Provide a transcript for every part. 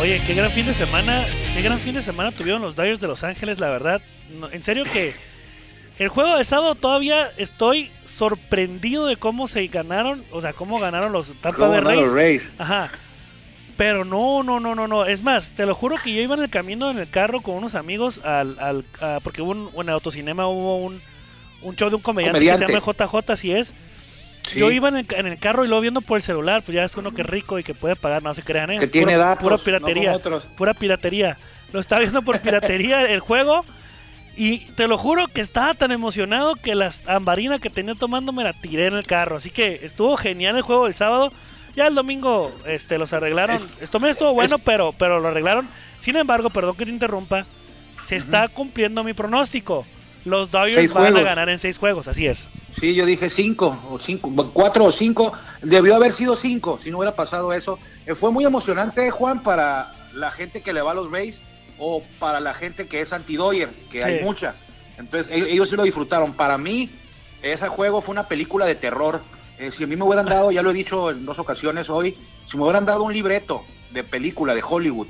Oye, qué gran fin de semana, qué gran fin de semana tuvieron los Dodgers de Los Ángeles, la verdad. No, en serio que el juego de sábado todavía estoy sorprendido de cómo se ganaron, o sea, cómo ganaron los Tampa Bay Rays. Rays. Ajá. Pero no, no, no, no, no. Es más, te lo juro que yo iba en el camino en el carro con unos amigos al, al a- porque hubo un, en el autocinema hubo un, un show de un comediante, Comediante. que se llama JJ, así es. Sí. Yo iba en el, en el carro y lo viendo por el celular, pues ya es uno que es rico y que puede pagar, no se crean, ¿eh? Que Es tiene pura, datos, pura piratería, pura piratería. Lo estaba viendo por piratería el juego y te lo juro que estaba tan emocionado que la ambarina que tenía tomando me la tiré en el carro. Así que estuvo genial el juego del sábado. Ya el domingo este, los arreglaron. Esto también estuvo bueno, pero, pero lo arreglaron. Sin embargo, perdón que te interrumpa, se está cumpliendo mi pronóstico. Los Dodgers Seis van a juegos. ganar en seis juegos, así es. Sí, yo dije cinco, o cinco, cuatro o cinco. Debió haber sido cinco si no hubiera pasado eso. Eh, fue muy emocionante, Juan, para la gente que le va a los Rays o para la gente que es anti-Doyer, que Sí. hay mucha. Entonces, e- ellos sí lo disfrutaron. Para mí, ese juego fue una película de terror. Eh, si a mí me hubieran dado, ya lo he dicho en dos ocasiones hoy, si me hubieran dado un libreto de película de Hollywood,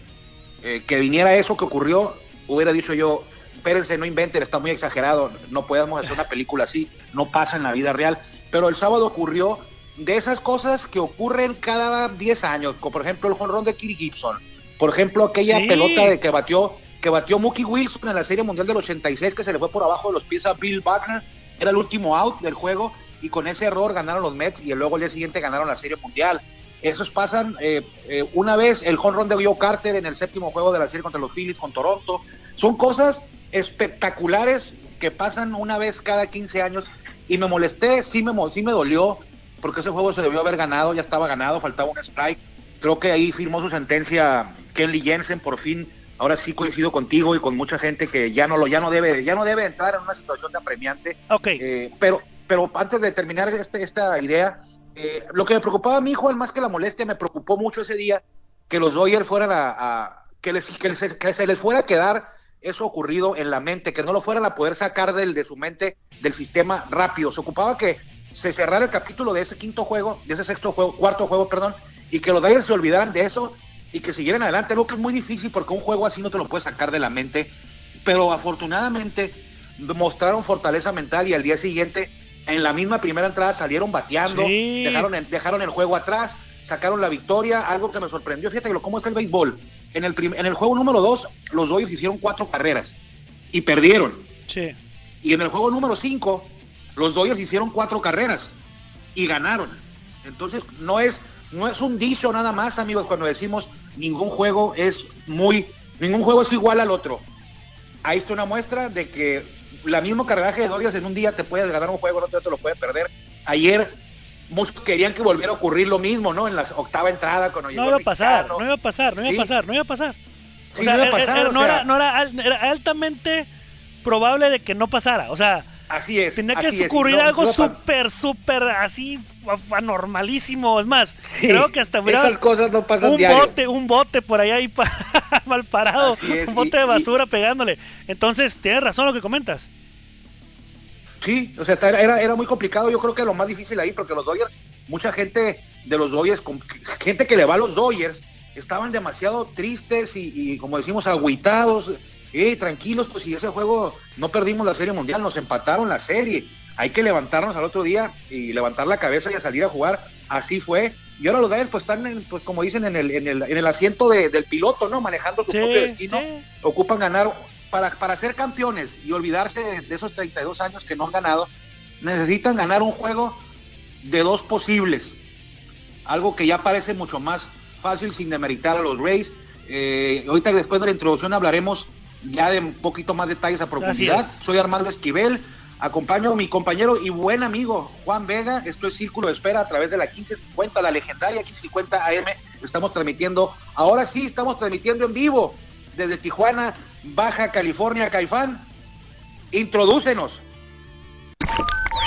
eh, que viniera eso que ocurrió, hubiera dicho yo, espérense, no inventen, está muy exagerado, no podemos hacer una película así, no pasa en la vida real. Pero el sábado ocurrió de esas cosas que ocurren cada 10 años, como por ejemplo el jonrón de Kiri Gibson, por ejemplo aquella Sí. pelota de que batió que batió Mookie Wilson en la Serie Mundial del 86 que se le fue por abajo de los pies a Bill Wagner, era el último out del juego y con ese error ganaron los Mets y luego al día siguiente ganaron la Serie Mundial. Esos pasan eh, eh, una vez el jonrón de Joe Carter en el séptimo juego de la serie contra los Phillies con Toronto. Son cosas espectaculares que pasan una vez cada 15 años y me molesté, sí me, sí me dolió porque ese juego se debió haber ganado, ya estaba ganado, faltaba un strike. Creo que ahí firmó su sentencia Kenley Jensen por fin. Ahora sí coincido contigo y con mucha gente que ya no lo ya no debe ya no debe entrar en una situación de apremiante. Ok. Eh, pero, pero antes de terminar este, esta idea, eh, lo que me preocupaba a mi hijo, más que la molestia, me preocupó mucho ese día que los Dodgers fueran a, a- que, les, que, les- que se les fuera a quedar eso ocurrido en la mente, que no lo fueran a poder sacar del, de su mente del sistema rápido. Se ocupaba que se cerrara el capítulo de ese quinto juego, de ese sexto juego, cuarto juego, perdón, y que los Dodgers se olvidaran de eso y que siguieran adelante, lo que es muy difícil porque un juego así no te lo puedes sacar de la mente, pero afortunadamente mostraron fortaleza mental y al día siguiente en la misma primera entrada salieron bateando, Sí. dejaron, el, dejaron el juego atrás, sacaron la victoria, algo que me sorprendió, fíjate lo- cómo está el béisbol. En el, en el juego número 2, los Dodgers hicieron cuatro carreras y perdieron. Sí. Y en el juego número 5, los Dodgers hicieron cuatro carreras y ganaron. Entonces, no es, no es un dicho nada más, amigos, cuando decimos ningún juego es muy, ningún juego es igual al otro. Ahí está una muestra de que la mismo cargaje de Dodgers en un día te puedes ganar un juego, no te, te lo puede perder. Ayer muchos querían que volviera a ocurrir lo mismo, ¿no? En la octava entrada cuando llegó No iba a pasar, no iba a pasar, no iba a pasar, no iba a pasar. O sea, no iba a era- no, altamente probable de que no pasara. O sea, Así es. tenía que ocurrir No, algo no súper, súper así anormalísimo. Es más, Sí, creo que hasta Esas cosas no pasan un diario. bote, un bote por ahí ahí pa- mal parado, es, un bote y- de y- basura pegándole. Entonces, tienes razón lo que comentas. Sí, o sea, era, era muy complicado. Yo creo que lo más difícil ahí, porque los Dodgers, mucha gente de los Dodgers, gente que le va a los Dodgers, estaban demasiado tristes y, y, como decimos, agüitados. Eh, tranquilos, pues si ese juego no perdimos la Serie Mundial, nos empataron la serie. Hay que levantarnos al otro día y levantar la cabeza y a salir a jugar. Así fue. Y ahora los Dodgers, pues están, en, pues como dicen, en el, en el, en el asiento de- del piloto, ¿no? Manejando su Sí, propio destino sí. ocupan ganar para, para ser campeones y olvidarse de, de esos 32 años que no han ganado, necesitan ganar un juego de dos posibles. Algo que ya parece mucho más fácil sin demeritar a los Rays. Eh, ahorita después de la introducción hablaremos ya de un poquito más detalles a profundidad. Soy Armando Esquivel, acompaño a mi compañero y buen amigo Juan Vega. Esto es Círculo de Espera a través de la 1550, la legendaria 1550 AM. Estamos transmitiendo, ahora sí estamos transmitiendo en vivo desde Tijuana, Baja California, Caifán. Introdúcenos.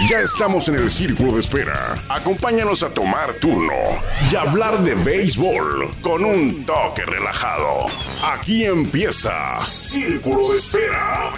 Ya estamos en el círculo de espera. Acompáñanos a tomar turno y hablar de béisbol con un toque relajado. Aquí empieza Círculo de Espera.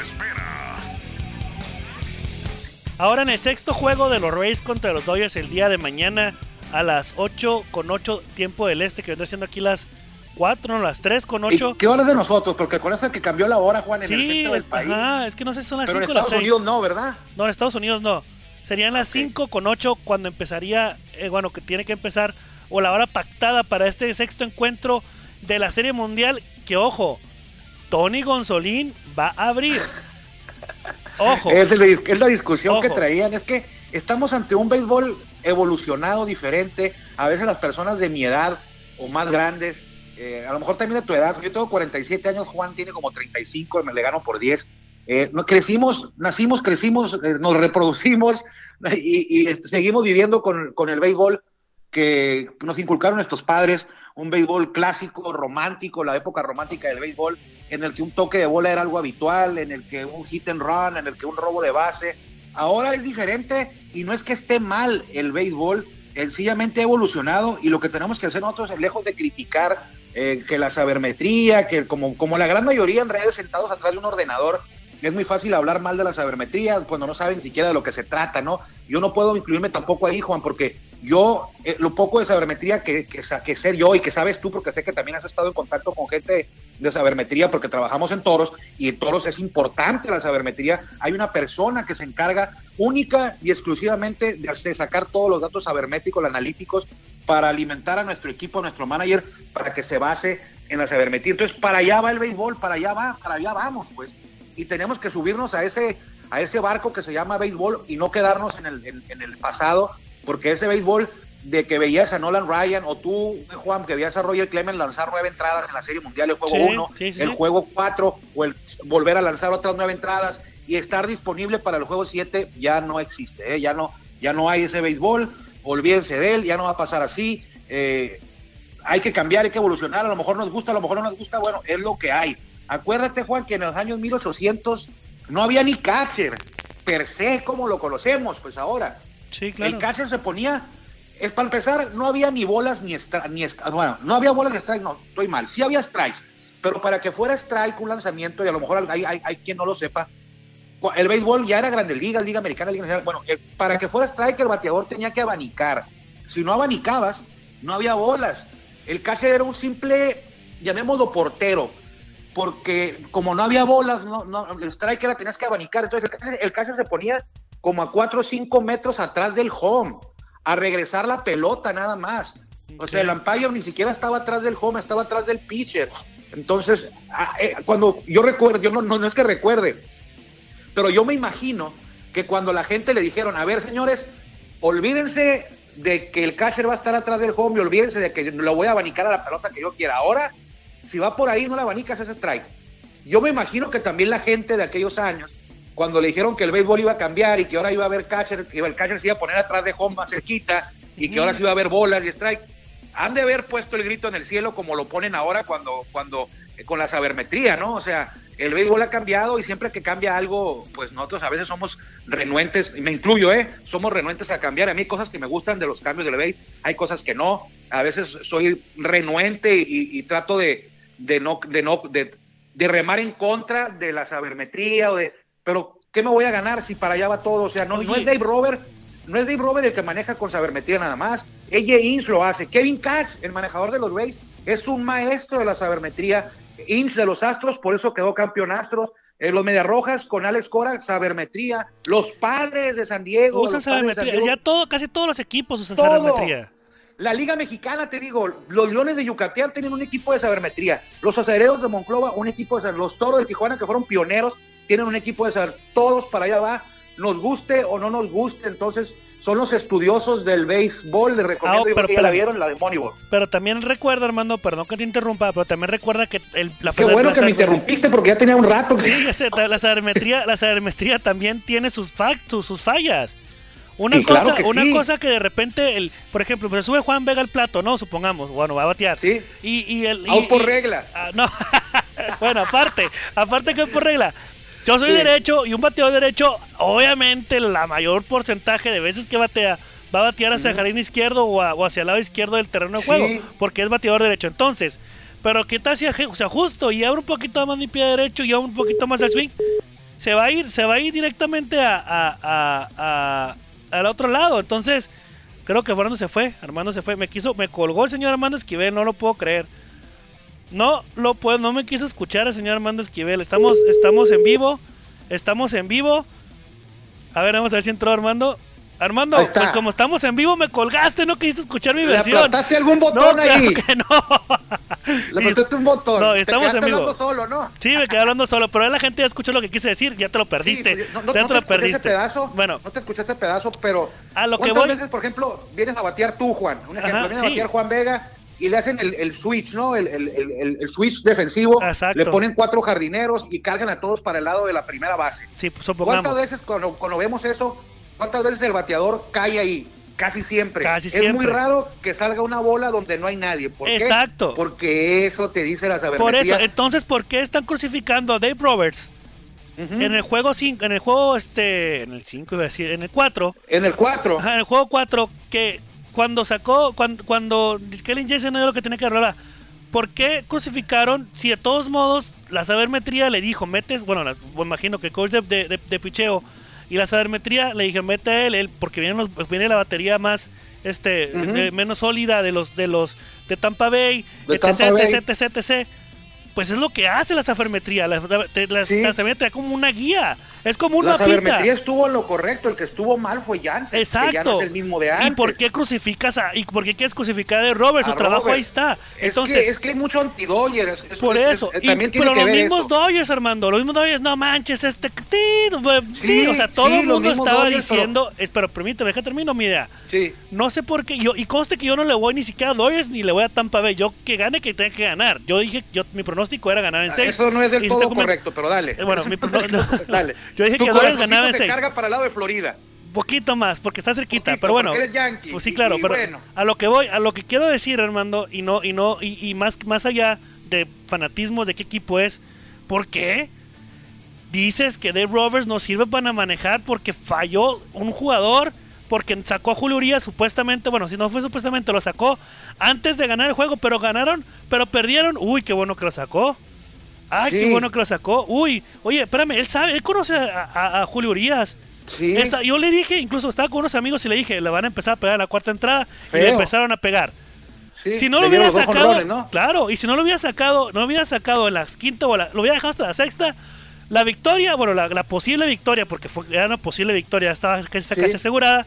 Ahora en el sexto juego de los Rays contra los Dodgers el día de mañana a las 8 con 8 tiempo del este, que vendrá siendo aquí las 4, no, las 3 con 8. ¿Qué hora de nosotros? Porque con eso que cambió la hora, Juan, en el centro del es, país. Ajá, es que no sé si son las Pero 5 en o las Estados 6. Unidos no, ¿verdad? No, en Estados Unidos no. Serían las Ok. 5 con 8 cuando empezaría, eh, bueno, que tiene que empezar, o la hora pactada para este sexto encuentro de la Serie Mundial, que ojo, Tony Gonzolín va a abrir. Ojo. Es, la dis- es la discusión que traían, es que estamos ante un béisbol evolucionado, diferente. A veces las personas de mi edad o más grandes, eh, a lo mejor también de tu edad, yo tengo 47 años, Juan tiene como 35, me le gano por 10. Eh, crecimos, nacimos, crecimos, eh, nos reproducimos y, este, seguimos viviendo con, con el béisbol que nos inculcaron nuestros padres, un béisbol clásico, romántico, la época romántica del béisbol, en el que un toque de bola era algo habitual, en el que un hit and run, en el que un robo de base. Ahora es diferente y no es que esté mal el béisbol, sencillamente ha evolucionado y lo que tenemos que hacer nosotros lejos de criticar eh, que la sabermetría, que como, como la gran mayoría en redes sentados atrás de un ordenador, es muy fácil hablar mal de la sabermetría cuando no saben siquiera de lo que se trata, ¿no? Yo no puedo incluirme tampoco ahí, Juan, porque yo, eh, lo poco de sabermetría que, que, que sé yo y que sabes tú, porque sé que también has estado en contacto con gente de sabermetría, porque trabajamos en toros y en toros es importante la sabermetría. Hay una persona que se encarga única y exclusivamente de, hacer- sacar todos los datos sabermétricos, analíticos, para alimentar a nuestro equipo, a nuestro manager, para que se base en la sabermetría. Entonces, para allá va el béisbol, para allá va, para allá vamos, pues y tenemos que subirnos a ese, a ese barco que se llama béisbol y no quedarnos en el, en, en el pasado, porque ese béisbol de que veías a Nolan Ryan o tú, Juan, que veías a Roger Clemens lanzar nueve entradas en la Serie Mundial, el juego Sí, 1, sí, sí, el juego 4 o el volver a lanzar otras nueve entradas y estar disponible para el juego 7 ya no existe, ¿eh? ya, no, ya no hay ese béisbol, olvídense de él, ya no va a pasar así. eh, hay que cambiar, hay que evolucionar, a lo mejor nos gusta, a lo mejor no nos gusta, bueno, es lo que hay. Acuérdate, Juan, que en los años 1800 no había ni catcher, per se, como lo conocemos, pues ahora. Sí, El claro. catcher se ponía, es para empezar, no había ni bolas ni ni bueno, no había bolas ni strikes, no, estoy mal, sí había strikes, pero para que fuera strike un lanzamiento, y a lo mejor hay, hay, hay quien no lo sepa, el béisbol ya era Grandes Ligas, Liga Americana, Liga Nacional, bueno, eh, para que fuera strike el bateador tenía que abanicar, si no abanicabas, no había bolas, el catcher era un simple, llamémoslo portero, porque como no había bolas, no, no, el strike la tenías que abanicar, entonces el catcher, el se ponía como a 4 o 5 metros atrás del home, a regresar la pelota nada más. O sea, el umpire ni siquiera estaba atrás del home, estaba atrás del pitcher. Entonces, a- eh, cuando yo recuerdo, yo no, no, no es que recuerde, pero yo me imagino que cuando la gente le dijeron, a ver, señores, olvídense de que el catcher va a estar atrás del home y olvídense de que lo voy a abanicar a la pelota que yo quiera. Ahora, si va por ahí, no la abanicas, es strike. Yo me imagino que también la gente de aquellos años, cuando le dijeron que el béisbol iba a cambiar y que ahora iba a haber catcher, que el catcher se iba a poner atrás de home más cerquita y que ahora sí iba a haber bolas y strike, han de haber puesto el grito en el cielo como lo ponen ahora cuando, cuando eh, con la sabermetría, ¿no? O sea, el béisbol ha cambiado y siempre que cambia algo, pues nosotros a veces somos renuentes, y me incluyo, ¿eh? Somos renuentes a cambiar. A mí hay cosas que me gustan de los cambios del béisbol, hay cosas que no. A veces soy renuente y, y trato de, de no, de no, de, de remar en contra de la sabermetría o de, pero ¿qué me voy a ganar si para allá va todo? O sea, no, no es Dave Robert, no es Dave Robert el que maneja con sabermetría nada más. AJ Ince lo hace. Kevin Cash, el manejador de los Rays, es un maestro de la sabermetría. Ince de los Astros, por eso quedó campeón Astros. Eh, los Medias Rojas con Alex Cora, sabermetría. Los padres de San Diego. Usan sabermetría. Diego, Ya todo, casi todos los equipos usan Todo. sabermetría. la Liga Mexicana, te digo, los Leones de Yucatán tienen un equipo de sabermetría. Los Acereros de Monclova, un equipo de saber. Los Toros de Tijuana, que fueron pioneros, tienen un equipo de saber. Todos para allá va. Nos guste o no nos guste, entonces son los estudiosos del béisbol. Les recomiendo, yo creo pero que ya la vieron, la de Moneyball. Pero también recuerda, Armando, perdón que te interrumpa, pero también recuerda que el, la Qué bueno la que me interrumpiste porque ya tenía un rato. que- Sí, sé, la sabermetría, la sabermetría también tiene sus, fa- sus, fallas. Una, Sí, claro cosa, que una sí. cosa que de repente, el, por ejemplo, pues sube Juan Vega al plato, ¿no? Supongamos, bueno, va a batear. Sí. Y, y el, y- por y- regla. Ah, no, bueno, aparte, aparte que es por regla. Yo soy Sí. derecho y un bateador derecho, obviamente la mayor porcentaje de veces que batea va a batear hacia el jardín izquierdo o, a- o hacia el lado izquierdo del terreno de Sí. juego, porque es bateador derecho. Entonces, pero ¿qué tal si aj- se ajusto y abre un poquito más mi pie derecho y abre un poquito más el swing? Se va a ir, se va a ir directamente a, a- a- a- al otro lado. Entonces, creo que Fernando se fue, Armando se fue. Me quiso, me colgó el señor Armando Esquivel, no lo puedo creer. No lo puedo, no me quiso escuchar el señor Armando Esquivel. Estamos, estamos en vivo. Estamos en vivo. A ver, vamos a ver si entró Armando. Armando, pues como estamos en vivo, me colgaste, no quisiste escuchar mi ¿Le versión. aplastaste algún No, botón claro ahí? que no. Le aplastaste un botón. No, Te estamos en vivo. hablando solo, ¿no? Sí, me quedé hablando solo, pero la gente ya escuchó lo que quise decir, ya te lo perdiste. Sí, pues, no, no- ya no te lo perdiste. Ese pedazo, Bueno, no te escuché ese pedazo, pero A lo que ¿cuántas voy- veces, por ejemplo, vienes a batear tú, Juan? Un ejemplo, Ajá, vienes sí. a batear Juan Vega y le hacen el, el switch, ¿no? El, el- el- switch defensivo. Exacto. Le ponen cuatro jardineros y cargan a todos para el lado de la primera base. sí, pues, ¿Cuántas veces cuando, cuando vemos eso, cuántas veces el bateador cae ahí? Casi siempre. Casi es siempre. muy raro que salga una bola donde no hay nadie. ¿Por qué? Exacto. Porque eso te dice la Por sabermetría. eso, entonces, ¿por qué están crucificando a Dave Roberts en el juego 5, en el juego este, en el 5 iba a decir, en el 4, En el 4. Ajá, en el juego 4, que cuando sacó, cuando, cuando Kellen Jason no era lo que tenía que arreglar, ¿por qué crucificaron si de todos modos la sabermetría le dijo, metes, bueno, la- me imagino que coach de, de, picheo y la sabermetría le dije, mete a él, él, porque viene, los- viene la batería más, este, Ujú. de- menos sólida de los, de los, de Tampa Bay, De etc, Tampa Bay. etc, etc, etc. Pues es lo que hace la sabermetría, la, te- la, Sí. como una guía, es como un La sabermetría estuvo en lo correcto, el que estuvo mal fue Janssen, Exacto. que ya no es el mismo de antes. ¿Y por qué crucificas a, y por qué quieres crucificar a Robert? Su A trabajo Robert. ahí está. Es, Entonces, que, es que hay mucho anti-Dodger, es- es- por es- eso. es- Y- también tiene pero que los ver mismos esto. Dodgers, Armando, los mismos Dodgers, no manches, este. Sí, o sea, todo sí, el mundo estaba Dodgers, diciendo. Pero permíteme, deja termino mi idea. Sí. No sé por qué. Yo, y conste que yo no le voy ni siquiera a Dodgers ni le voy a Tampa Bay. Yo que gane, que tenga que ganar. Yo dije, yo mi pronóstico era ganar en 6. Eso no es del todo correcto, pero dale. Eh, bueno, mi- dale. Yo dije Tu que corazoncito ganaba en se seis. carga para el lado de Florida. Poquito más, porque está cerquita, Poquito, pero bueno. eres yankee, Pues sí, y- claro, y pero bueno. a lo que voy, a lo que quiero decir, Armando, y no, y no, y, y más, más allá de fanatismo de qué equipo es, ¿por qué? Dices que Dave Roberts no sirve para manejar porque falló un jugador, porque sacó a Julio Urias supuestamente, bueno, si no fue supuestamente, lo sacó antes de ganar el juego, pero ganaron, pero perdieron. Uy, qué bueno que lo sacó. Ay, qué bueno que lo sacó. Uy, oye, espérame, él sabe, él conoce a, a- a Julio Urias. Sí. Esa- yo le dije, incluso estaba con unos amigos y le dije, le van a empezar a pegar a la cuarta entrada y le empezaron a pegar. sí, si no lo hubiera sacado, ¿no? claro, y si no lo hubiera sacado, no lo hubiera sacado en la quinta o la, lo hubiera dejado hasta la sexta, la victoria, bueno, la, la posible victoria, porque fue, era una posible victoria, estaba casi, Sí. casi asegurada,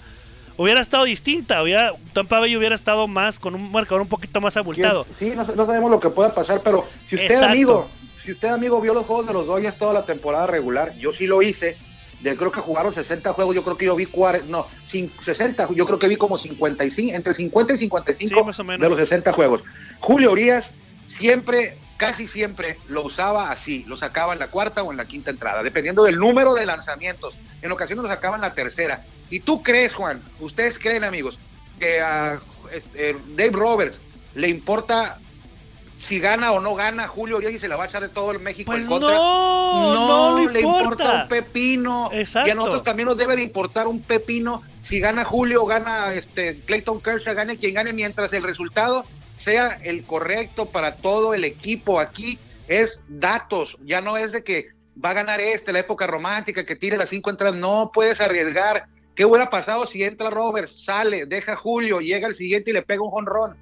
hubiera estado distinta, hubiera, Tampa Bay hubiera estado más, con un marcador un poquito más abultado. ¿Quién- Sí, no, no sabemos lo que pueda pasar, pero si usted, Exacto. amigo, si usted, amigo, vio los juegos de los Dodgers toda la temporada regular, yo sí lo hice. De, creo que jugaron 60 juegos, yo creo que yo vi 40, no, cin- 60, yo creo que vi como 55, entre 50 y 55 Sí, más o menos. de los 60 juegos. Julio Urias siempre, casi siempre lo usaba así, lo sacaba en la cuarta o en la quinta entrada, dependiendo del número de lanzamientos. En ocasiones lo sacaba en la tercera. ¿Y tú crees, Juan, ustedes creen, amigos, que a este, Dave Roberts le importa si gana o no gana Julio Urias y se la va a echar de todo el México Pues en contra? no, no le le importa importa. un pepino. Exacto. Y a nosotros también nos debe de importar un pepino si gana Julio, gana este Clayton Kershaw, gane quien gane, mientras el resultado sea el correcto para todo el equipo. Aquí es datos, ya no es de que va a ganar este, la época romántica, que tire las cinco entradas, no puedes arriesgar. ¿Qué hubiera pasado si entra Roberts, sale, deja Julio, llega el siguiente y le pega un jonrón?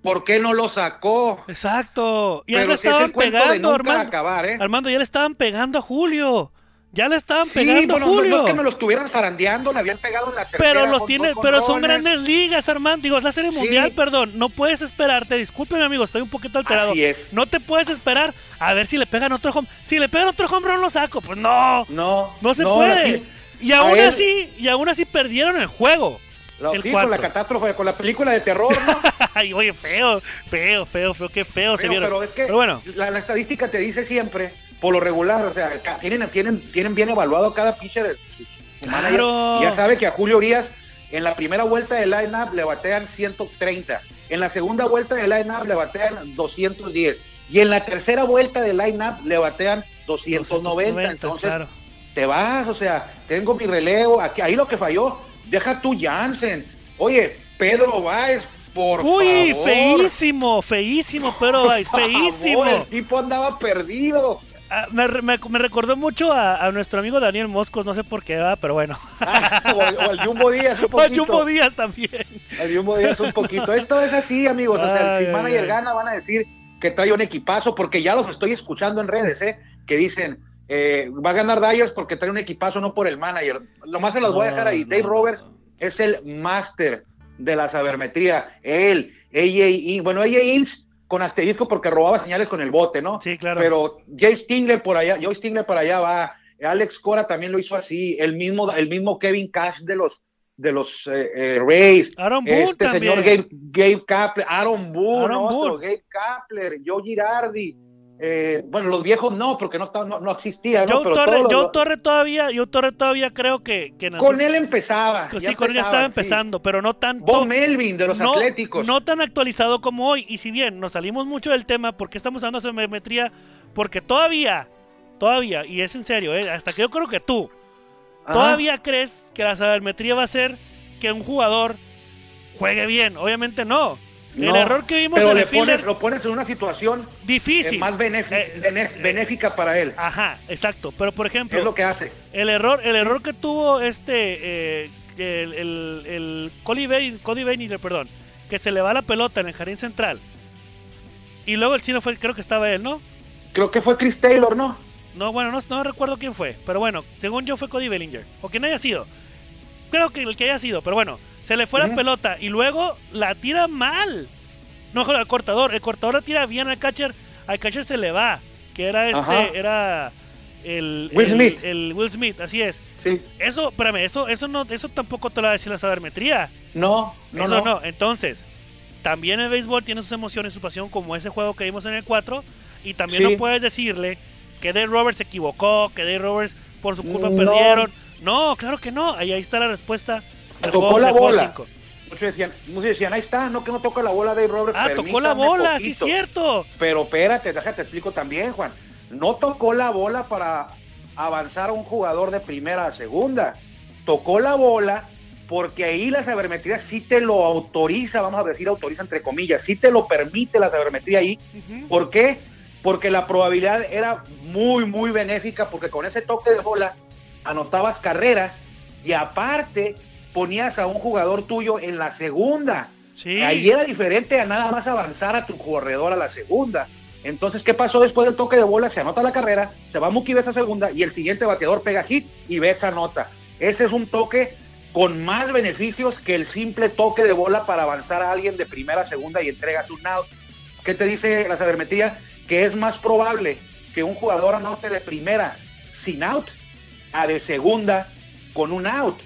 ¿Por qué no lo sacó? Exacto. Y ya le estaban pegando, Armando. acabar, ¿eh? Armando, ya le estaban pegando a Julio. Ya le estaban Sí, pegando bueno, a no- Julio. No, es que me lo estuvieran zarandeando, le habían pegado en la tercera. Pero los tiene, pero son grandes ligas, Armando. Digo, es la serie Sí. mundial, perdón. No puedes esperarte. Disculpen, amigo, estoy un poquito alterado. Así es. No te puedes esperar a ver si le pegan otro home. Si le pegan otro home run, lo saco. Pues no. No, No se puede. aquí- Y aún él- así, y aún así perdieron el juego. lo- el sí, con la catástrofe, con la película de terror, ¿no? Ay, oye, feo, feo, feo, feo, qué feo se pero, vieron. pero es que Pero bueno, la, la estadística te dice siempre, por lo regular, o sea, tienen, tienen, tienen bien evaluado cada manager. Claro. Ya sabe que a Julio Urias en la primera vuelta del line-up le batean 130, en la segunda vuelta del line-up le batean 210 y en la tercera vuelta del line-up le batean 290. Entonces, claro. te vas, o sea, tengo mi relevo, aquí, ahí lo que falló, deja tú Jansen, oye, Pedro Báez, por Uy, favor. feísimo, feísimo, pero Báez, Por favor, feísimo. El tipo andaba perdido. Ah, me, me- me recordó mucho a, a nuestro amigo Daniel Moscos, no sé por qué, ¿verdad? pero bueno. o, al- o al Jumbo Díaz un O a poquito. Jumbo Díaz también. Al Jumbo Díaz un poquito. Esto es así, amigos. O sea, Ay, si ay, manager ay. gana, van a decir que trae un equipazo, porque ya los estoy escuchando en redes, ¿eh? que dicen, eh, va a ganar Dyers porque trae un equipazo, no por el manager. Lo más se los voy a dejar ahí. Dave Roberts es el máster de la sabermetría. Él, AJ bueno, AJ Inch con asterisco porque robaba señales con el bote, ¿no? Sí, claro. Pero Jay Stingler por allá, Joy Stingler para allá va. Alex Cora también lo hizo así. El mismo, el mismo Kevin Cash de los de los eh, eh, Rays. Aaron Boone este también. señor Gabe, Gabe Kapler, Aaron Boone, Aaron otro, Boone. Gabe Kapler, Joe Girardi. Eh, bueno, los viejos no, porque no, estaba, no, no existía, ¿no? Joe Pero Torre, todavía, Joe Torre todavía creo que, con él empezaba. sí, con él estaba sí. empezando, pero no tanto. Bob Melvin de los no, Atléticos. no tan actualizado como hoy. Y si bien nos salimos mucho del tema, ¿por qué estamos hablando de? Porque todavía, todavía, y es en serio, ¿eh? hasta que yo creo que tú, Ajá. ¿todavía crees que la sabermetría va a ser que un jugador juegue bien? Obviamente no. El error que vimos pero en el fielder, pones, lo pones en una situación eh, difícil. más benéfica, Eh, bené- benéfica para él. Ajá, exacto. Pero por ejemplo, Es lo que hace. El error, el error que tuvo este eh, el, el, el Cody, Bellinger, perdón, que se le va la pelota en el jardín central. Y luego el chino fue, creo que estaba él, ¿no? Creo que fue Chris Taylor, ¿no? No, bueno, no, no recuerdo quién fue, pero bueno, según yo fue Cody Bellinger, o quien haya sido. Creo que el que haya sido, pero bueno, se le fue la pelota y luego la tira mal. No, al cortador, el cortador la tira bien al catcher, al catcher se le va, que era este, Ajá. era el Will el- Smith. el Will Smith, así es. Sí. Eso, espérame, eso, eso no, eso tampoco te lo va a decir la sabermetría. No, no, eso no. no. Entonces, también el béisbol tiene sus emociones, su pasión, como ese juego que vimos en el 4. Y también Sí. no puedes decirle que Dave Roberts se equivocó, que Dave Roberts por su culpa No. perdieron. No, claro que no. Ahí, ahí está la respuesta. Tocó la bola. Muchos decían, muchos decían, ahí está, no que no toca la bola de Roberts. Ah, tocó la bola, sí, poquito". cierto. Pero espérate, déjate explico también, Juan. No tocó la bola para avanzar a un jugador de primera a segunda. Tocó la bola porque ahí la sabermetría sí te lo autoriza, vamos a decir autoriza entre comillas, sí te lo permite la sabermetría ahí. ¿Por qué? Porque la probabilidad era muy, muy benéfica porque con ese toque de bola anotabas carrera y aparte ponías a un jugador tuyo en la segunda. Sí. Ahí era diferente a nada más avanzar a tu corredor a la segunda. Entonces, ¿qué pasó después del toque de bola? Se anota la carrera, se va Mookie Betts a segunda y el siguiente bateador pega hit y Betts anota. Ese es un toque con más beneficios que el simple toque de bola para avanzar a alguien de primera a segunda y entregas un out. ¿Qué te dice la sabermetría? Que es más probable que un jugador anote de primera sin out a de segunda con un out.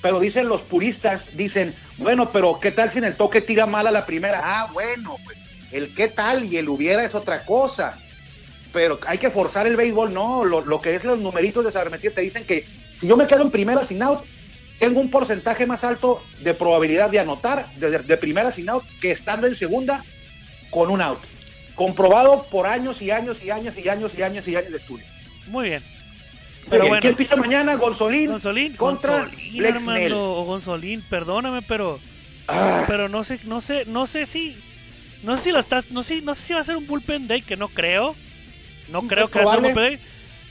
Pero dicen los puristas, dicen, bueno, pero ¿qué tal si en el toque tira mal a la primera? Ah, bueno, pues el qué tal y el hubiera es otra cosa. Pero hay que forzar el béisbol, no. Lo, que es los numeritos de sabermetría te dicen que si yo me quedo en primera sin out, tengo un porcentaje más alto de probabilidad de anotar de, de primera sin out que estando en segunda con un out. Comprobado por años y años y años y años y años y años de estudio. Muy bien. Pero bueno. ¿Quién pisa mañana? Gonzolín. Gonzolín, contra Gonzolín, hermano, o Gonzolín, perdóname, pero Ah, pero no sé, no sé, no sé si no sé si lo estás, no sé, no sé si va a ser un bullpen day, que no creo. No Pues creo que va a ser un bullpen day.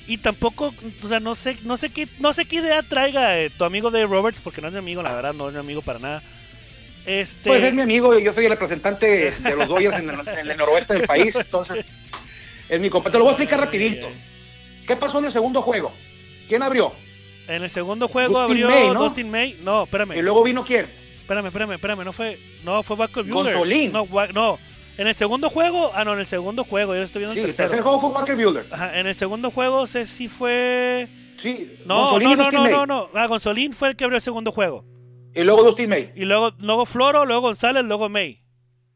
Y tampoco, o sea, no sé, no sé qué, no sé qué idea traiga eh, tu amigo Dave Roberts, porque no es mi amigo, la verdad, no es mi amigo para nada. Este, Pues es mi amigo, yo soy el representante de los Dodgers en el, en el noroeste del país, entonces es mi compa. Te lo voy a explicar rapidito. ¿Qué pasó en el segundo juego? ¿Quién abrió? en el segundo juego Dustin abrió May, ¿no? Dustin May. No, espérame. Y luego vino quién? Espérame, espérame, espérame, no fue, no fue Walker Buehler. Gonzolín. No, no. En el segundo juego, ah no, en el segundo juego, yo estoy viendo Sí, el el tercero. tercer juego fue Walker Buehler. Ajá, en el segundo juego sé si fue Sí, No, no, no, no, no, no. Ah, Gonzolín fue el que abrió el segundo juego. Y luego Dustin May. Y luego, luego Floro, luego González, luego May.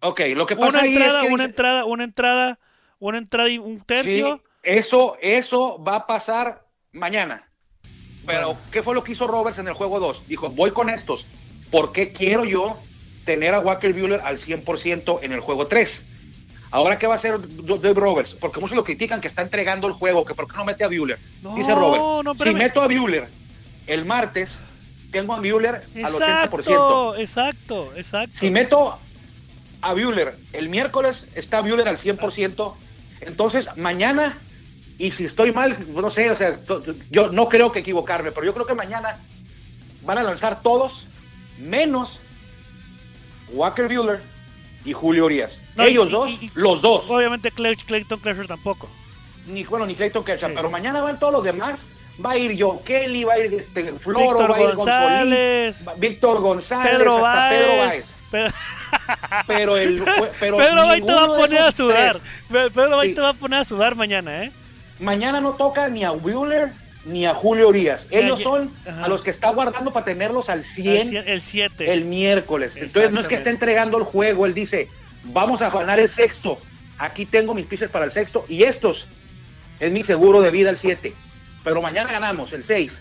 Ok, lo que pasa Una ahí entrada, es que una dice- entrada, una entrada, una entrada y un tercio. Sí, eso, eso va a pasar mañana. Pero, Bueno. ¿qué fue lo que hizo Roberts en el juego 2? Dijo, voy con estos. ¿Por qué quiero yo tener a Walker Buehler al 100% en el juego 3? Ahora, ¿qué va a hacer Dave Roberts? Porque muchos lo critican que está entregando el juego, que por qué no mete a Buehler. No, Dice Robert, no, si meto a Buehler el martes, tengo a Buehler al 80%. Exacto, exacto, exacto. Si meto a Buehler el miércoles, está Buehler al 100%. Entonces, mañana, y si estoy mal, no sé, o sea, yo no creo que equivocarme, pero yo creo que mañana van a lanzar todos, menos Walker Buehler y Julio Urias. No, Ellos y- dos, y- y- los dos. Obviamente Clay- Clayton Kershaw tampoco. Ni bueno, ni Clayton Kershaw, Sí. pero mañana van todos los demás. Va a ir Joe Kelly, va a ir este, Floro, Víctor va a ir González, González, Víctor González, Pedro hasta Pedro Báez. Báez. Pe- Pero el pero Pedro te va a poner a sudar. tres. Pedro Sí. te va a poner a sudar mañana, ¿eh? Mañana no toca ni a Bueller ni a Julio Urias. Ellos son Ajá. a los que está guardando para tenerlos al 100 El 7. el miércoles. Entonces no es que esté entregando el juego, él dice, vamos a ganar el sexto. Aquí tengo mis pitchers para el sexto y estos es mi seguro de vida el 7. Pero mañana ganamos el 6.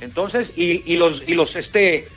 Entonces, y, y los y los este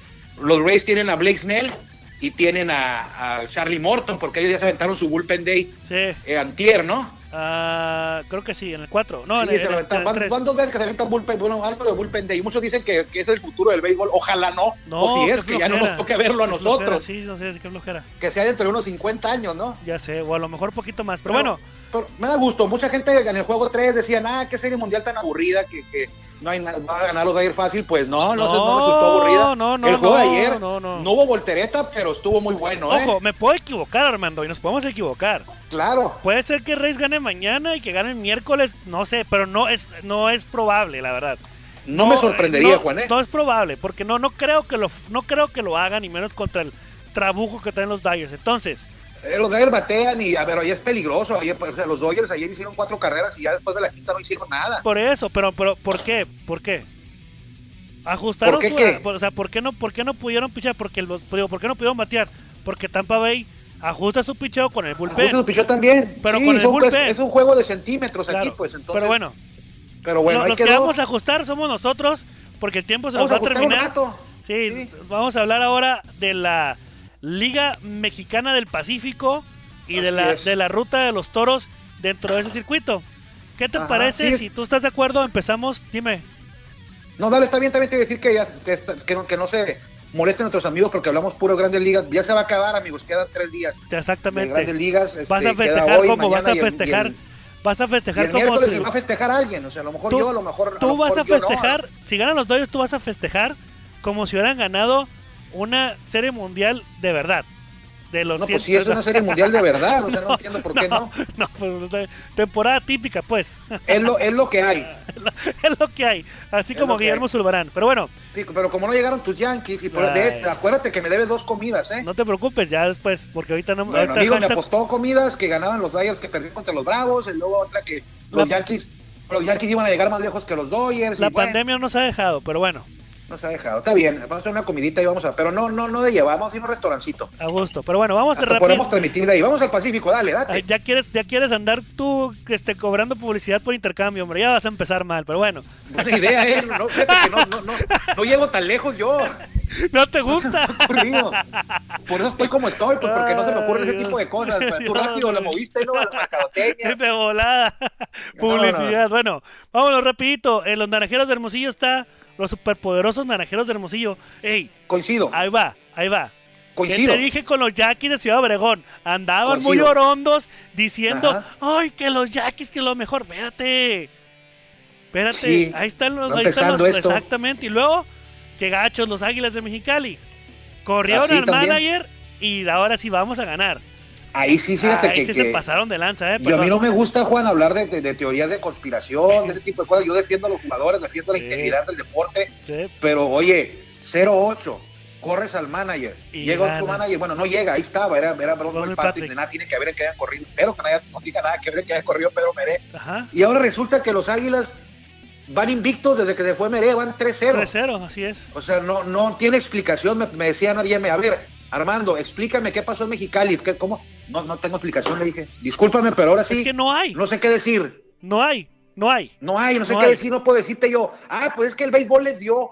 los Rays tienen a Blake Snell y tienen a, a Charlie Morton porque ellos ya se aventaron su bullpen day Sí. eh, antier, ¿no? Ah, creo que sí, en el 4. No, Sí, en, el- en van, 3. van dos veces que se aventan bullpen, bueno, algo de bullpen day. Y muchos dicen que, que es el futuro del béisbol. Ojalá no. No, o si es, que ya no nos toque verlo a flojera, nosotros. Sí, no sé, qué flojera. Que sea dentro de unos 50 años, ¿no? Ya sé, o a lo mejor poquito más. Pero, bueno, pero me da gusto. Mucha gente en el juego 3 decía, ah, qué serie mundial tan aburrida que, que no hay nada, va a ganar los de ayer fácil. Pues no, no, se- no No, resultó aburrida. no, no, el juego de no, ayer no, no. hubo voltereta, pero estuvo muy bueno, ¿eh? ojo, me puedo equivocar, Armando, y nos podemos equivocar. Claro. Puede ser que Reyes gane mañana y que gane el miércoles, no sé, pero no es, no es probable, la verdad. No, me sorprendería, no, Juan, ¿eh? No es probable, porque no, no creo que lo, no creo que lo hagan, y menos contra el trabuco que traen los Dyers. Entonces, Eh, Los Dodgers batean y, a ver, ahí es peligroso. Ayer, pues, o sea, los Dodgers ayer hicieron cuatro carreras y ya después de la quinta no hicieron nada. por eso, pero, pero, ¿por qué? ¿Por qué? Ajustaron ¿Por qué su- qué? o sea, ¿por qué no, por qué no pudieron pichar? Porque el, digo, ¿por qué no pudieron batear? Porque Tampa Bay ajusta su picheo con el bullpen. Justo pichó también. Pero Sí, con el son- pues, bullpen. es un juego de centímetros Claro, aquí, pues entonces. pero bueno, pero bueno, lo- los que quedó. vamos a ajustar somos nosotros, porque el tiempo se Vamos nos va a terminar. Sí. vamos a hablar ahora de la Liga Mexicana del Pacífico y de la, de la ruta de los toros dentro de ese circuito. ¿Qué te Ajá, parece? sí. Si tú estás de acuerdo, empezamos. Dime. No, dale, está bien, también te voy a decir que, ya, que, no, que no se molesten nuestros amigos porque hablamos puro Grandes Ligas. Ya se va a acabar, amigos, quedan tres días de Grandes Exactamente. Ligas. este, Vas a festejar hoy, como vas a festejar. el- Vas a festejar como si. va a festejar alguien, o sea, a lo mejor Tú- yo, a lo mejor. a Tú lo vas a no. festejar, si ganan los Dodgers, tú vas a festejar como si hubieran ganado una serie mundial de verdad. De los No, pues 100 sí, es una serie mundial de verdad, o sea, no, entiendo por qué no. No, pues, de- temporada típica, pues. Es lo, es lo que hay. es lo que hay. Así Es como Guillermo. Zulbarán. Pero bueno, Sí, pero como no llegaron tus Yankees, y por de- acuérdate que me debes dos comidas, ¿eh? no te preocupes, ya después, porque ahorita no. Bueno, ahorita amigo, me apostó comidas que ganaban los Dodgers que perdieron contra los Bravos, y luego otra que los La- Yankees, los Yankees iban a llegar más lejos que los Dodgers. la y bueno, pandemia nos ha dejado, pero bueno, no se ha dejado. Está bien, vamos a hacer una comidita y vamos a, pero no, no, no de llevar, vamos a ir a un restaurancito. a gusto. Pero bueno, vamos a rápido. podemos transmitir de ahí. Vamos al Pacífico, dale, date. Ay, Ya quieres, ya quieres andar tú este, cobrando publicidad por intercambio, hombre. Ya vas a empezar mal, pero bueno. Buena idea, ¿eh? No, fíjate que no, no, no, no llego tan lejos yo. ¿No te gusta? Por eso estoy como estoy, pues porque no se me ocurren ese Ay, tipo de cosas. pues, Tú Dios, rápido la moviste, ¿no? A la de volada. Publicidad. Bueno, vámonos rapidito. En los naranjeros de Hermosillo está los superpoderosos naranjeros de Hermosillo. Ey, Coincido, ahí va, ahí va. ¿Qué coincido. te dije con los Yaquis de Ciudad Obregón? Andaban muy orondos diciendo, Ajá. ay, que los Yaquis, que lo mejor. Espérate. Espérate. Sí, ahí están los, ahí están los- esto. exactamente. Y luego, que gachos los Águilas de Mexicali. Corrieron Así al también. manager y ahora sí vamos a ganar. Ahí sí, fíjate Ahí que, sí que- se pasaron de lanza, eh. y a mí no me gusta, Juan, hablar de, de- de teorías de conspiración, de ese tipo de cosas. Yo defiendo a los jugadores, defiendo la integridad del deporte, Sí. pero oye, 0-8, corres al manager, Y llega otro manager, bueno, no llega, ahí estaba, era, era Patrick. Patrick, de nada tiene que ver que hayan corrido, espero que no, tenga nada que ver que haya corrido Pedro Meré. Ajá. Y ahora resulta que los Águilas van invictos desde que se fue Meré, van 3-0. 3-0, así es. O sea, no, no tiene explicación. Me, me decía nadie, a ver, Armando, explícame qué pasó en Mexicali. ¿Qué, ¿Cómo? No, no tengo explicación, le dije. Discúlpame, pero ahora sí. Es que no hay, No sé qué decir. no hay, no hay. No hay, no sé No qué hay. decir, no puedo decirte yo. Ah, pues es que el béisbol les dio.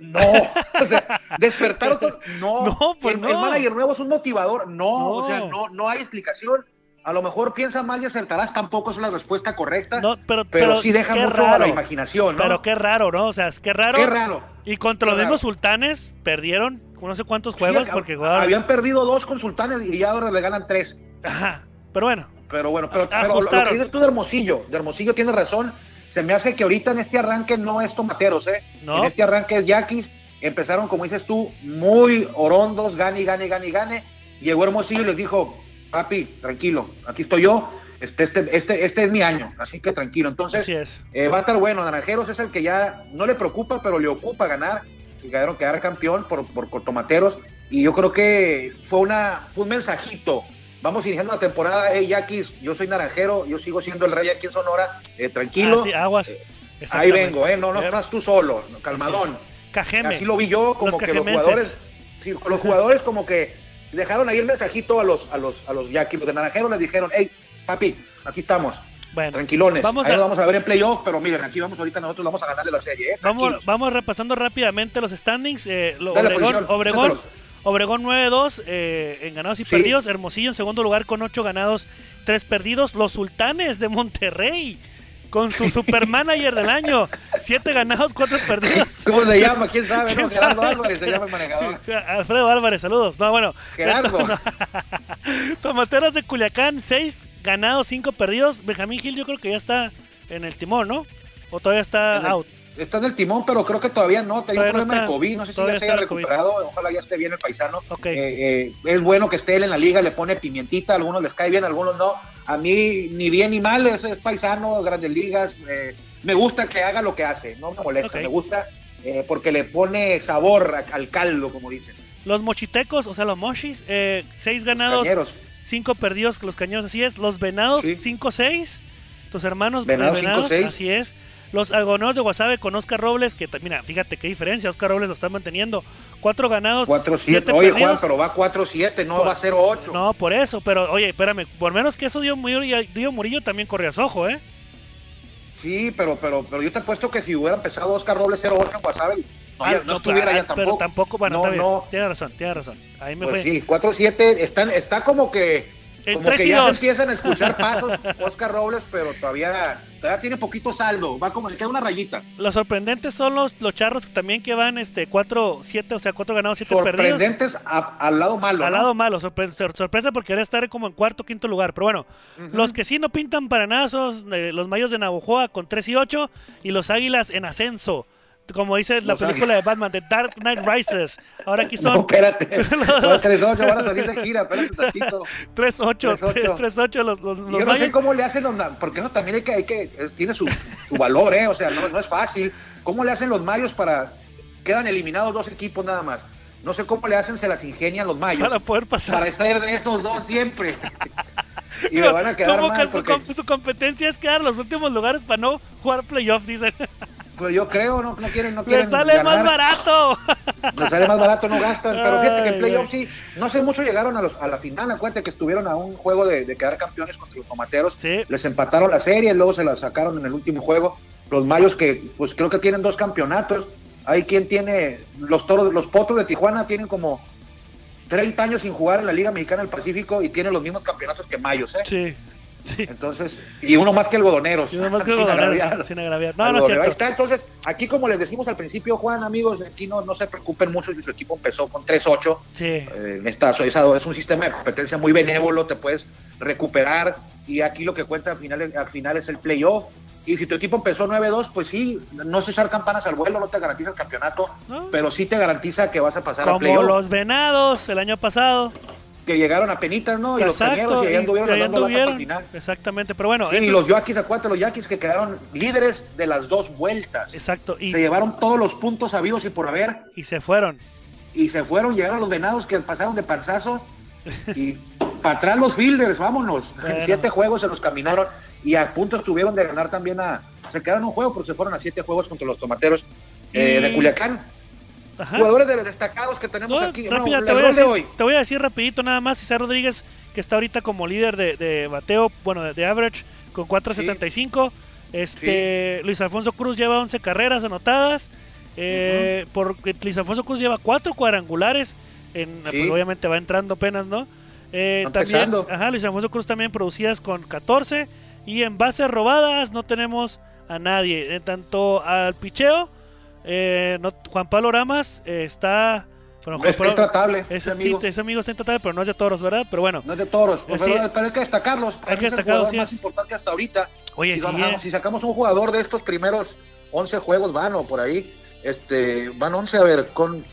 No, o sea, despertar otro. No, No, pues el, no. el manager nuevo es un motivador. No, No. o sea, no, no hay explicación. A lo mejor piensa mal y acertarás, tampoco es la respuesta correcta. No, pero, pero, sí deja mucho a la raro. imaginación, ¿no? Pero qué raro, ¿no? O sea, es qué raro. Qué raro. Y contra Qué los mismos raro. sultanes perdieron no sé cuántos juegos porque habían perdido dos consultanes y ya ahora le ganan tres. Ajá. Pero bueno, Pero bueno, pero, pero lo- que dices tú de Hermosillo, de Hermosillo tienes razón. Se me hace que ahorita en este arranque no es tomateros, ¿eh? No. En este arranque es yaquis. Empezaron, como dices tú, muy orondos, gane, gane, gane, gane. Llegó Hermosillo y les dijo, papi, tranquilo, aquí estoy yo, este, este, este, este es mi año, así que tranquilo. Entonces, Así es. eh, va a estar bueno. Naranjeros es el que ya no le preocupa, pero le ocupa ganar y quedaron quedar campeón por, por, por tomateros. Y yo creo que fue, una, fue un mensajito. Vamos iniciando la temporada, hey Yaquis, yo soy naranjero, yo sigo siendo el rey aquí en Sonora, eh, tranquilo. Ah, sí, aguas. Ahí Exactamente. vengo, eh, no, no Eh, estás tú solo, calmadón. Cajeme. Así lo vi yo, como Los que los jugadores, sí, los jugadores como que dejaron ahí el mensajito a los, a los, a los Yaquis, los de naranjeros les dijeron, hey, papi, aquí estamos. Bueno, Tranquilones. Vamos Ahí a- vamos a ver en playoff, pero miren, aquí vamos ahorita nosotros vamos a ganarle la serie, ¿eh? Vamos, vamos repasando rápidamente los standings. Eh, lo- Dale, Obregón, Obregón. Obregón 9-2 eh, en ganados y Sí. perdidos. Hermosillo en segundo lugar con 8 ganados, 3 perdidos. Los Sultanes de Monterrey con su supermanager del año. 7 ganados, 4 perdidos. ¿Cómo se llama? ¿Quién sabe? ¿Quién no? Gerardo sabe? Álvarez se llama el manejador. Alfredo Álvarez, saludos. No, bueno. Gerardo. Tomateros de Culiacán, 6 ganados, 5 perdidos. Benjamín Gil yo creo que ya está en el timón, ¿no? O todavía está el- out. Está en el timón, pero creo que todavía no. Tenía un no problema de COVID. No sé si ya se haya recuperado. Ojalá ya esté bien el paisano. Ok. Eh, eh, es bueno que esté él en la liga. Le pone pimientita. A algunos les cae bien, a algunos no. A mí, ni bien ni mal. Es, es paisano, grandes ligas. eh, me gusta que haga lo que hace. No me molesta. Me gusta eh, porque le pone sabor a- al caldo, como dicen. Los mochitecos, o sea, los mochis, 6 ganados, Cañeros. 5 perdidos, los cañones, así es. Los venados, Sí. 5-6. Tus hermanos Venados, venados, 5-6. así es. Los algodoneros de Guasave con Oscar Robles, que mira, fíjate qué diferencia, Oscar Robles lo está manteniendo. 4 ganados, 4-7. 7 Oye, Juan, pero va 4-7, no Por- va a ser 8. No, por eso, pero oye, espérame, por menos que eso dio Murillo, dio Murillo también corrías ojo, ¿eh? Sí, pero, pero, pero yo te apuesto que si hubiera empezado Oscar Robles 0-8 en Guasave, no, Ah, no estuviera ya tampoco. Pero tampoco, bueno, no, está bien. Tiene razón, tiene razón. Ahí me pues fue. sí, 4-7, están, está como que, En como que y ya se empiezan a escuchar pasos Oscar Robles, pero todavía, todavía tiene poquito saldo, va como, le queda una rayita. Los sorprendentes son los, los charros también que van este 4-7, o sea, 4 ganados, 7 perdidos. Sorprendentes al lado malo, Al ¿no? lado malo, sorpre- sor- sorpresa porque quería estar como en cuarto quinto lugar. Pero bueno, Ujú. los que sí no pintan para nada son eh, los mayos de Navojoa con 3 y 8 y los águilas en ascenso. Como dice la película de Batman, The Dark Knight Rises. Ahora aquí No, son espérate, son 3-8, van a salir de gira, espérate tantito. 3-8, 3-8. 3-8 los, los, los Yo no sé cómo le hacen los porque eso también hay que, hay que eh, tiene su, su valor, ¿eh? O sea, no, no es fácil. ¿Cómo le hacen los mayos para quedan eliminados dos equipos nada más? No sé cómo le hacen, se las ingenian los mayos Para poder pasar. para ser de esos dos siempre. y me van a quedar mal porque su competencia es quedar en los últimos lugares para no jugar playoff, dicen. Pues yo creo no, no quieren no Le quieren sale más barato. Les sale más barato, no gastan. Pero fíjate que en playoffs sí, no sé mucho llegaron a, los, a la final. Acuérdate que estuvieron a un juego de, de quedar campeones contra los tomateros. Sí. Les empataron la serie, luego se la sacaron en el último juego. Los mayos que, pues creo que tienen dos campeonatos. Hay quien tiene, los toros, los potros de Tijuana tienen como 30 años sin jugar en la Liga Mexicana del Pacífico y tienen los mismos campeonatos que mayos, ¿eh? Sí. Sí. Entonces, y uno más que algodoneros. Y uno más que Sin Godonero, agraviar. sin agraviar. No, no es cierto. está, entonces, aquí como les decimos al principio, Juan, amigos, aquí no, no se preocupen mucho si su equipo empezó con 3-8. Sí. Eh, esta, es un sistema de competencia muy benévolo, te puedes recuperar y aquí lo que cuenta al final, al final es el playoff. Y si tu equipo empezó 9-2, pues sí, no es echar campanas al vuelo, no te garantiza el campeonato, No. pero sí te garantiza que vas a pasar a Como playoff. los venados el año pasado. Que llegaron a penitas, ¿no? Y los cañeros y ahí anduvieron ahí dando lata hasta el final. Exactamente. Pero bueno, Sí, y los Yaquis, acuérdate, los Yaquis que quedaron líderes de las dos vueltas. Exacto. Y, Se llevaron todos los puntos habidos y por haber y se fueron. y se fueron, llegaron los venados que pasaron de panzazo y para atrás los fielders, vámonos. Bueno. Siete juegos se los caminaron y a punto estuvieron de ganar también a. Se quedaron un juego, pero se fueron a siete juegos contra los tomateros eh, de Culiacán. Ajá. Jugadores de- destacados que tenemos No, aquí. rápida, No, te, voy a decir, hoy. te voy a decir rapidito nada más. César Rodríguez, que está ahorita como líder de, de bateo, bueno, de, de average, con 4.75. Este, Luis Alfonso Cruz lleva 11 carreras anotadas. Eh, porque Luis Alfonso Cruz lleva 4 cuadrangulares. En, Sí. pues, obviamente va entrando apenas, ¿no? Eh, también, ajá, Luis Alfonso Cruz también producidas con 14. Y en bases robadas no tenemos a nadie. En tanto al picheo, eh, no- Juan Pablo Ramas eh, está. Bueno, Juan Pablo- intratable, ese, ese amigo. sí, ese amigo está intratable, pero no es de toros, ¿verdad? Pero bueno. No es de toros, Eh, pero, sí. pero hay que destacarlos. Hay que es destacarlos, sí más es. importante hasta ahorita. Oye, si, sí, vamos- eh. si sacamos un jugador de estos primeros 11 juegos, van o por ahí, este, van 11, a ver, con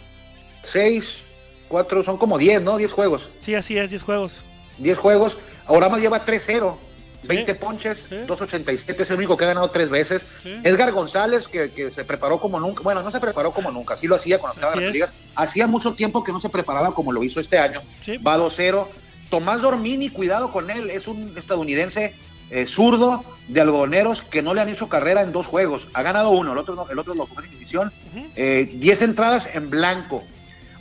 6, 4, son como 10, ¿no? 10 juegos. Sí, así es, 10 juegos. 10 juegos. Ahora más lleva 3-0. Sí. 20 ponches, Sí. 2.87, es el único que ha ganado tres veces. Edgar González, que, que se preparó como nunca, bueno, no se preparó como nunca, sí lo hacía cuando estaba en las ligas. Hacía mucho tiempo que no se preparaba como lo hizo este año. Va 2-0. Tomás Dormini, cuidado con él, es un estadounidense eh, zurdo de algodoneros que no le han hecho carrera en dos juegos. Ha ganado uno, el otro, no- el otro lo jugó en decisión. Ujú. Eh, 10 entradas en blanco.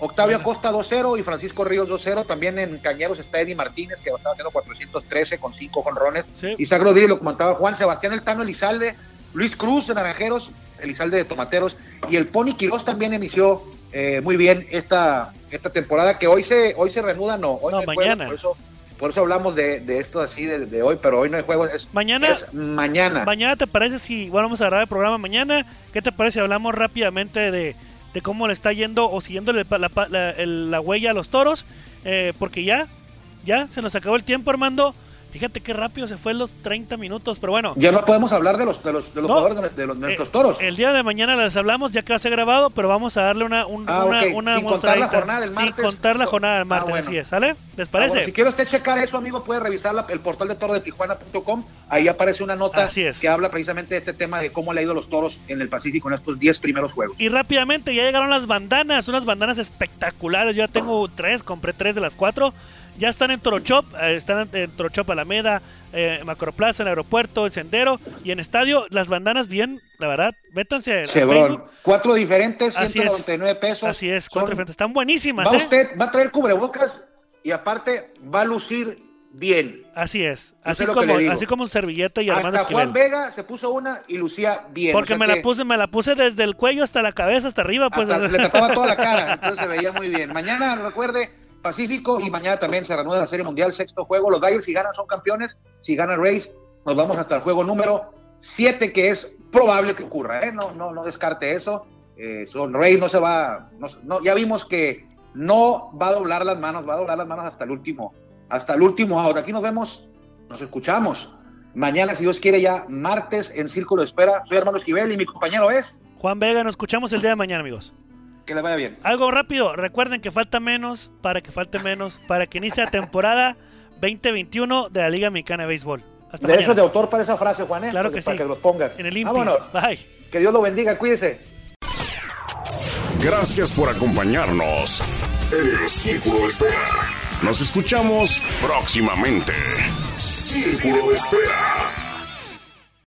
Octavio. Acosta 2-0 y Francisco Ríos 2-0. También en Cañeros está Eddie Martínez, que estaba haciendo 413 con 5 jonrones. Sí. Isaac Rodríguez lo comentaba Juan, Sebastián Eltano Elizalde, Luis Cruz de Naranjeros, Elizalde de Tomateros y el Pony Quirós también inició eh, muy bien esta, esta temporada que hoy se hoy se reanuda, no, hoy No, mañana. por eso por eso hablamos de, de esto así de, de hoy, pero hoy no hay juegos, es Mañana- es mañana. Mañana te parece si bueno, vamos a grabar el programa mañana, ¿qué te parece si hablamos rápidamente de, de cómo le está yendo o el- la huella a los toros? Eh, porque ya, ya se nos acabó el tiempo, Armando. Fíjate qué rápido se fue los 30 minutos, pero bueno. Ya no podemos hablar de los de los, de los No. jugadores de, los- de nuestros eh, toros. El día de mañana les hablamos, ya que va a ser grabado, pero vamos a darle una, un- Ah, una, una Sin contar la jornada del Sin martes. contar la jornada del Ah, martes, bueno. así es, ¿sale? ¿Les Ah, parece? bueno, si quiere usted checar eso, amigo, puede revisar la- el portal de toro de Tijuana.com. Ahí aparece una nota Así es. que habla precisamente de este tema de cómo le ha ido a los toros en el Pacífico en estos 10 primeros juegos. Y rápidamente ya llegaron las bandanas, unas bandanas espectaculares. Yo ya tengo tres, compré tres de las cuatro. Ya están en Torochop, eh, están en, en Torochop Alameda, eh, Macroplaza, el aeropuerto, el sendero y en estadio. Las bandanas bien, la verdad, métanse a. Facebook. Cuatro diferentes, Así es. 199 pesos. Así es, cuatro Son- diferentes. Están buenísimas, Va ¿eh? usted, va a traer cubrebocas y aparte va a lucir bien. Así es, así como, así como servilleta y Hasta Juan. Vega se puso una y lucía bien. Porque o sea me la puse, me la puse desde el cuello hasta la cabeza, hasta arriba, pues. hasta le tapaba toda la cara, entonces se veía muy bien. Mañana, recuerde, Pacífico y mañana también se reanuda la Serie Mundial, sexto juego. Los Dyers si ganan son campeones, si gana Rays nos vamos hasta el juego número 7 que es probable que ocurra, ¿eh? no, no, no descarte eso. Eh, son Rays no se va, no, no- ya vimos que no va a doblar las manos, va a doblar las manos hasta el último, hasta el último out. Aquí nos vemos, nos escuchamos. Mañana, si Dios quiere, ya martes en Círculo de Espera. Soy Armando Esquivel y mi compañero es. Juan Vega, nos escuchamos el día de mañana, amigos. Que le vaya bien. Algo rápido, recuerden que falta menos, para que falte menos, para que inicie la temporada 2021 de la Liga Mexicana de Béisbol. Hasta Derechos mañana. de autor para esa frase, Juan, ¿eh? Claro Para que Para sí. que los pongas. En el INPI. Vámonos. Bye. Que Dios lo bendiga, cuídese. Gracias por acompañarnos en el Círculo de Espera. Nos escuchamos próximamente. Círculo de Espera.